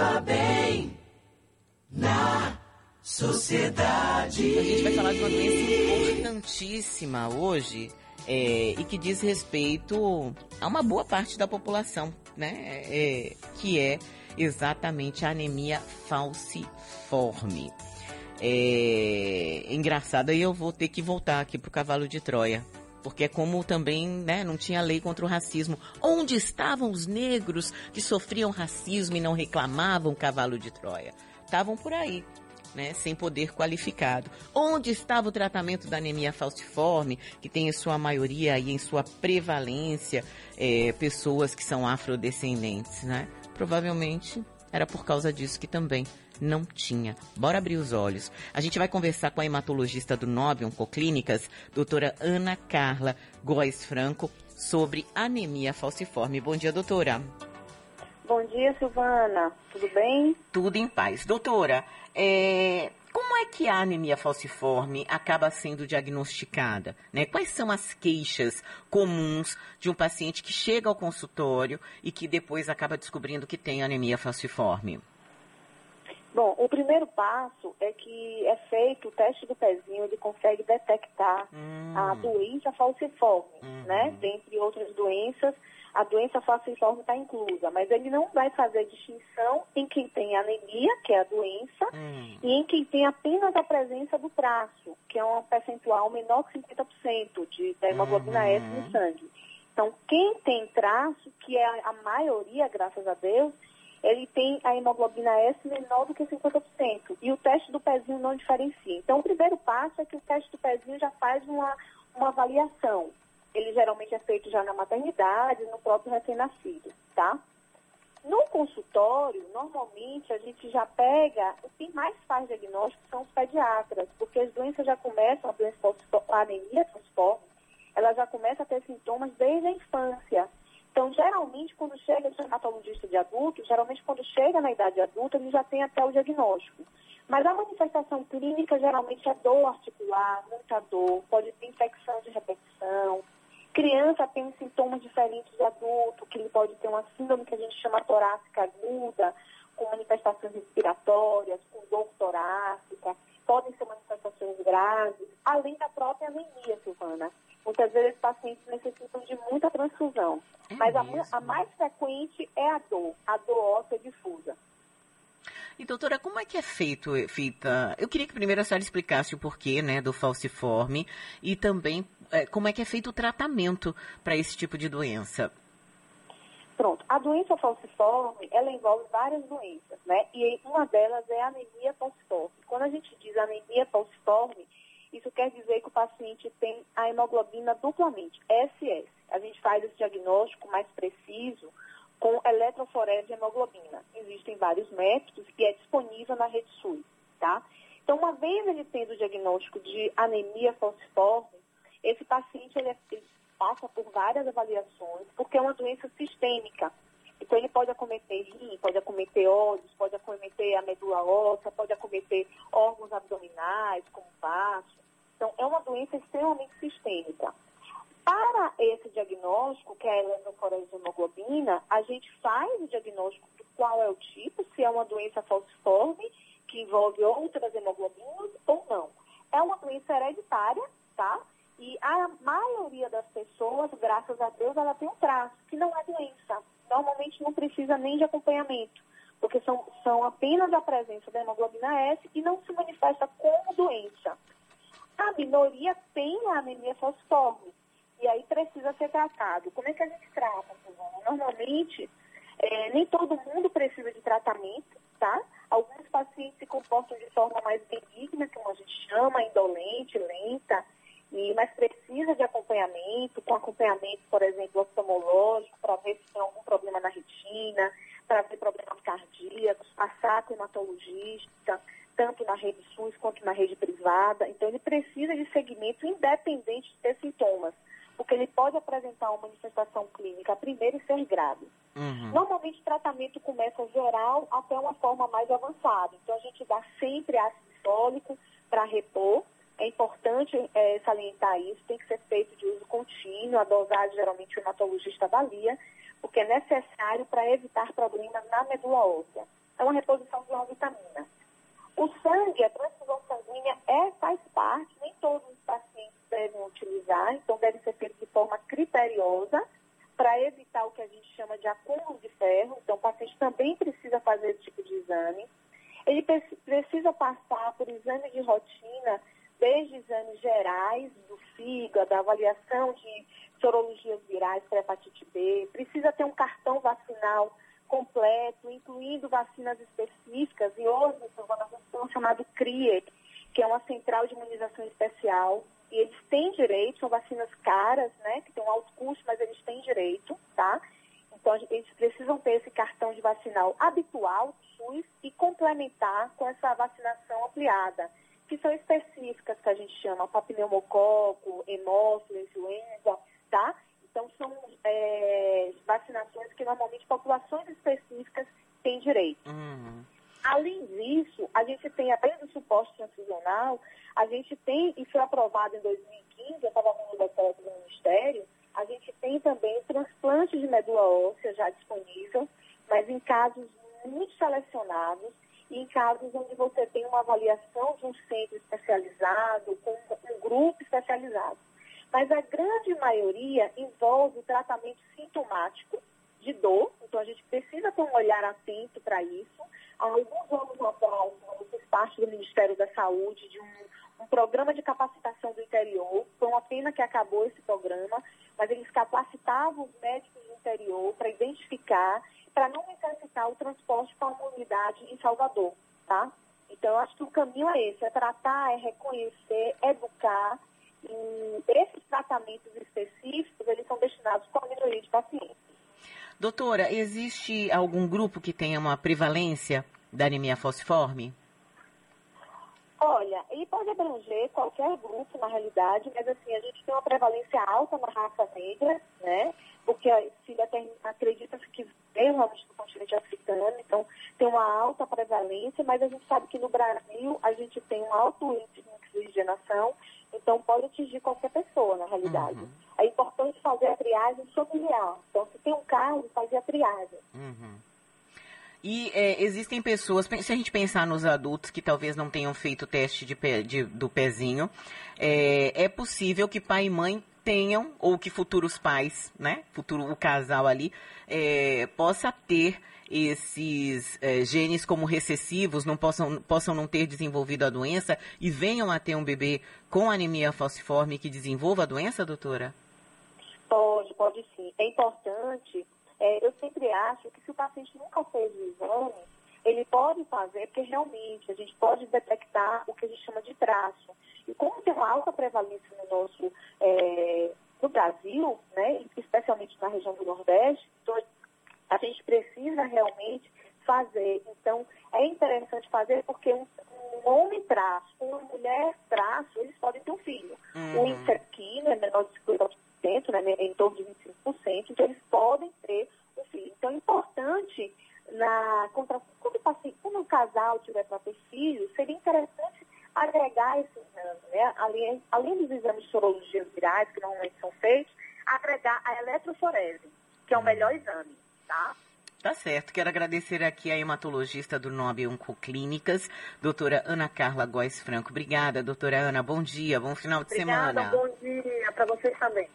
Viva bem na sociedade. A gente vai falar de uma doença importantíssima hoje é, e que diz respeito a uma boa parte da população, né? É, que é exatamente a anemia falciforme. É engraçado, aí eu vou ter que voltar aqui pro cavalo de Troia. Porque é como também, né, não tinha lei contra o racismo. Onde estavam os negros que sofriam racismo e não reclamavam cavalo de Troia? Estavam por aí, né, sem poder qualificado. Onde estava o tratamento da anemia falciforme, que tem em sua maioria e em sua prevalência é, pessoas que são afrodescendentes, né? Provavelmente era por causa disso que também não tinha. Bora abrir os olhos. A gente vai conversar com a hematologista do Nobre Oncoclínicas, doutora Ana Carla Góes Franco, sobre anemia falciforme. Bom dia, doutora. Bom dia, Silvana. Tudo bem? Tudo em paz. Doutora, é, como é que a anemia falciforme acaba sendo diagnosticada? Né? Quais são as queixas comuns de um paciente que chega ao consultório e que depois acaba descobrindo que tem anemia falciforme? Bom, o primeiro passo é que é feito o teste do pezinho, ele consegue detectar hum. a doença falciforme, uhum. né? Dentre outras doenças, a doença falciforme está inclusa, mas ele não vai fazer distinção em quem tem anemia, que é a doença, hum. e em quem tem apenas a presença do traço, que é um percentual menor que 50% de, da hemoglobina uhum. S no sangue. Então, quem tem traço, que é a maioria, graças a Deus, ele tem a hemoglobina S menor do que 50%. E o teste do pezinho não diferencia. Então, o primeiro passo é que o teste do pezinho já faz uma, uma avaliação. Ele geralmente é feito já na maternidade, no próprio recém-nascido, tá? No consultório, normalmente a gente já pega, o que mais faz diagnóstico são os pediatras, porque as doenças já começam, a, doença, a anemia falciforme, ela já começa a ter sintomas desde a infância. Então, geralmente, quando chega o dermatologista de adulto, geralmente quando chega na idade adulta, ele já tem até o diagnóstico. Mas a manifestação clínica geralmente é dor articular, muita dor, pode ter infecção de repetição. Criança tem sintomas diferentes de adulto, que ele pode ter uma síndrome que a gente chama torácica aguda, com manifestações respiratórias, com dor torácica, podem ser manifestações graves, além da própria anemia, Silvana. Muitas vezes os pacientes necessitam de muita transfusão. É mas a, mais frequente é a dor, a dor óssea difusa. E doutora, como é que é feito, feita? Eu queria que primeiro a senhora explicasse o porquê, né, do falciforme e também é, como é que é feito o tratamento para esse tipo de doença. Pronto, a doença falciforme, ela envolve várias doenças, né? E uma delas é a anemia falciforme. Quando a gente diz anemia falciforme, isso quer dizer que o paciente tem a hemoglobina duplamente, SS. A gente faz esse diagnóstico mais preciso com eletroforese de hemoglobina. Existem vários métodos e é disponível na rede SUS, tá? Então, uma vez ele tendo o diagnóstico de anemia falciforme, esse paciente ele, é, ele passa por várias avaliações, porque é uma doença sistêmica. Então, ele pode acometer rim, pode acometer olhos, pode acometer a medula óssea, pode acometer órgãos abdominais, como baço. Então, é uma doença extremamente sistêmica. Para esse diagnóstico, que é a hemoglobina, a gente faz o diagnóstico de qual é o tipo, se é uma doença falciforme, que envolve outras hemoglobinas ou não. É uma doença hereditária, tá? E a maioria das pessoas, graças a Deus, ela tem um traço, que não é doença. Normalmente não precisa nem de acompanhamento, porque são, são apenas a presença da hemoglobina S e não se manifesta como doença. A minoria tem a anemia falciforme aí precisa ser tratado. Como é que a gente trata, Silvana? Normalmente, é, nem todo mundo precisa de tratamento, tá? Alguns pacientes se comportam de forma mais benigna, como a gente chama, indolente, lenta, e, mas precisa de acompanhamento, com acompanhamento, por exemplo, oftalmológico, para ver se tem algum problema na retina, para ver problemas cardíacos, passar com hematologista tanto na rede SUS quanto na rede privada. Então, ele precisa de segmento independente de ter sintomas, porque ele pode apresentar uma manifestação clínica primeiro e ser grave. Uhum. Normalmente, o tratamento começa geral até uma forma mais avançada. Então, a gente dá sempre ácido fólico para repor. É importante é, salientar isso, tem que ser feito de uso contínuo, a dosagem geralmente o hematologista avalia, porque é necessário para evitar problemas na medula óssea é uma reposição de uma vitamina. O sangue, a transfusão sanguínea é, faz parte, nem todos os pacientes devem utilizar, então deve ser para evitar o que a gente chama de acúmulo de ferro. Então, o paciente também precisa fazer esse tipo de exame. Ele precisa passar por exame de rotina, desde exames gerais do fígado, avaliação de sorologias virais para hepatite B, precisa ter um cartão vacinal completo, incluindo vacinas específicas, e hoje temos um chamado CRIE, que é uma central de imunização especial, e eles têm direito, são vacinas caras, né, que tem um alto custo, mas eles têm direito, tá? Então, eles precisam ter esse cartão de vacinal habitual, SUS, e complementar com essa vacinação ampliada, que são específicas, que a gente chama papileumococo, hemófilo, influenza, tá? Então, são é, vacinações que normalmente populações específicas têm direito. Uhum. Além disso, a gente tem, além do suporte transfusional, gente tem, e foi aprovado em 2015, eu estava vendo o decreto do Ministério, a gente tem também transplante de medula óssea já disponível, mas em casos muito selecionados e em casos onde você tem uma avaliação de um centro especializado, com um grupo especializado. Mas a grande maioria envolve o tratamento sintomático de dor, então a gente precisa ter um olhar atento para isso. Há alguns anos atrás, eu fiz parte do Ministério da Saúde de um, um programa de capacitação do interior. Foi uma pena que acabou esse programa, mas eles capacitavam os médicos do interior para identificar, para não necessitar o transporte para uma unidade em Salvador, tá? Então, eu acho que o caminho é esse, é tratar, é reconhecer, educar e esses tratamentos específicos, eles são destinados para a maioria de pacientes. Doutora, existe algum grupo que tenha uma prevalência da anemia falciforme? Pode abranger qualquer grupo, na realidade, mas assim, a gente tem uma prevalência alta na raça negra, né? Porque se acredita-se que veio realmente do continente africano, então tem uma alta prevalência, mas a gente sabe que no Brasil a gente tem um alto índice de oxigenação então, pode atingir qualquer pessoa, na realidade. Uhum. É importante fazer a triagem familiar. Então, se tem um caso, fazer a triagem. Uhum. E é, existem pessoas, se a gente pensar nos adultos que talvez não tenham feito o teste de pé, de, do pezinho, é, é possível que pai e mãe tenham, ou que futuros pais, né, futuro o casal ali, é, possa ter esses é, genes como recessivos não possam, possam não ter desenvolvido a doença e venham a ter um bebê com anemia falciforme que desenvolva a doença, doutora? Pode, pode sim. É importante, é, eu sempre acho que se o paciente nunca fez o exame, ele pode fazer, porque realmente a gente pode detectar o que a gente chama de traço. E como tem uma alta prevalência no nosso é, no Brasil, né, especialmente na região do Nordeste, então a gente precisa realmente fazer. Então, é interessante fazer porque um, um homem traço, uma mulher traço, eles podem ter um filho. Uhum. O índice aqui é menor de 50%, né, em torno de 25%, então eles podem ter um filho. Então, é importante, na, quando, quando um casal tiver para ter filho, seria interessante agregar esse exame, né? além, além dos sorologia virais, que normalmente são feitos, agregar a eletroforese, que é o uhum. melhor exame tá? Tá certo. Quero agradecer aqui a hematologista do Nobre Oncoclínicas, doutora Ana Carla Góes Franco. Obrigada, doutora Ana. Bom dia, bom final de Obrigada, semana. Bom dia para vocês também.